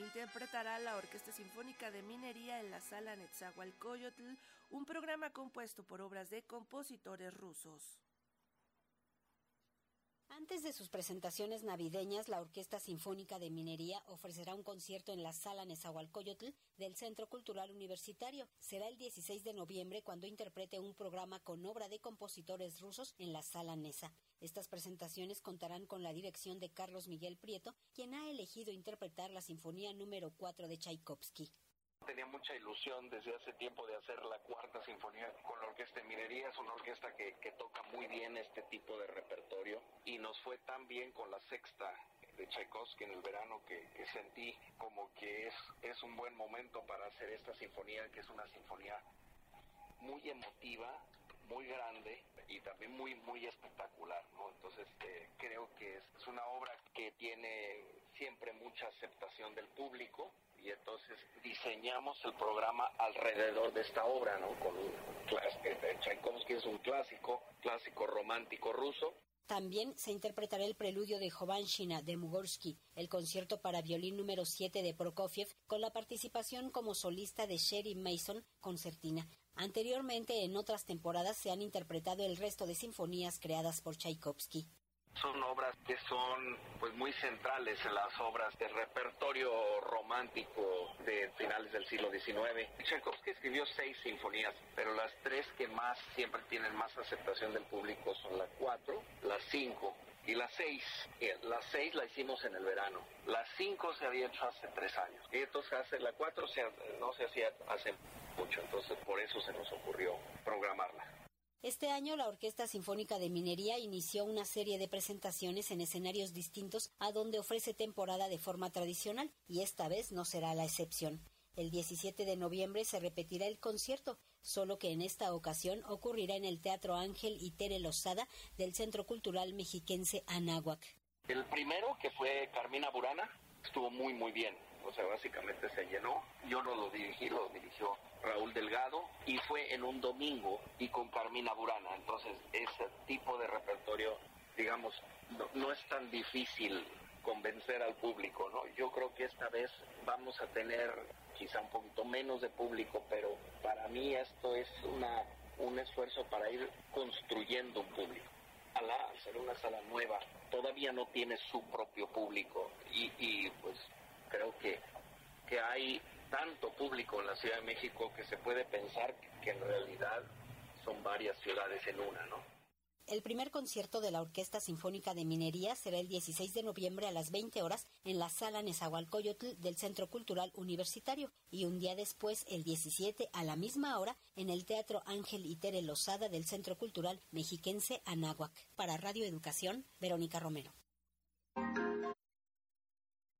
interpretará la Orquesta Sinfónica de Minería en la Sala Netzahualcoyotl, un programa compuesto por obras de compositores rusos. Antes de sus presentaciones navideñas, la Orquesta Sinfónica de Minería ofrecerá un concierto en la Sala Nezahualcóyotl del Centro Cultural Universitario. Será el 16 de noviembre cuando interprete un programa con obra de compositores rusos en la Sala Nesa. Estas presentaciones contarán con la dirección de Carlos Miguel Prieto, quien ha elegido interpretar la Sinfonía número 4 de Tchaikovsky. Tenía mucha ilusión desde hace tiempo de hacer la cuarta sinfonía con la Orquesta de Minería. Es una orquesta que, toca muy bien este tipo de repertorio nos fue tan bien con la sexta de Tchaikovsky en el verano que, sentí como que es, es un buen momento para hacer esta sinfonía, que es una sinfonía muy emotiva, muy grande y también muy muy espectacular, ¿no? Entonces eh, creo que es, una obra que tiene siempre mucha aceptación del público y entonces diseñamos el programa alrededor de esta obra, ¿no? Con un eh, Tchaikovsky es un clásico, clásico romántico ruso. También se interpretará el preludio de Jovanshina de Mugorsky, el concierto para violín número 7 de Prokofiev, con la participación como solista de Sherry Mason, concertina. Anteriormente, en otras temporadas, se han interpretado el resto de sinfonías creadas por Tchaikovsky son obras que son pues muy centrales en las obras del repertorio romántico de finales del siglo XIX. Tchaikovsky escribió seis sinfonías, pero las tres que más siempre tienen más aceptación del público son la cuatro, las cinco y las seis. Las seis la hicimos en el verano. Las cinco se había hecho hace tres años. Y entonces hace la cuatro se, no se hacía hace mucho, entonces por eso se nos ocurrió programarla. Este año la Orquesta Sinfónica de Minería inició una serie de presentaciones en escenarios distintos a donde ofrece temporada de forma tradicional y esta vez no será la excepción. El 17 de noviembre se repetirá el concierto, solo que en esta ocasión ocurrirá en el Teatro Ángel y Tere Lozada del Centro Cultural Mexiquense Anáhuac. El primero, que fue Carmina Burana, estuvo muy muy bien o sea, básicamente se llenó. Yo no lo dirigí, lo dirigió Raúl Y fue en un domingo y con Carmina Burana. Entonces, ese tipo de repertorio, digamos, no, es tan difícil convencer al público, ¿no? Yo creo que esta vez vamos a tener quizá un poquito menos de público, pero para mí esto es una, un esfuerzo para ir construyendo un público. Al ser una sala nueva, todavía no tiene su propio público y, y pues creo que, que hay tanto público en la Ciudad de México que se puede pensar que en realidad son varias ciudades en una, ¿no? El primer concierto de la Orquesta Sinfónica de Minería será el 16 de noviembre a las 20 horas en la Sala Nezahualcóyotl del Centro Cultural Universitario y un día después, el 17 a la misma hora, en el Teatro Ángel y Tere Lozada del Centro Cultural Mexiquense Anáhuac. Para Radio Educación, Verónica Romero.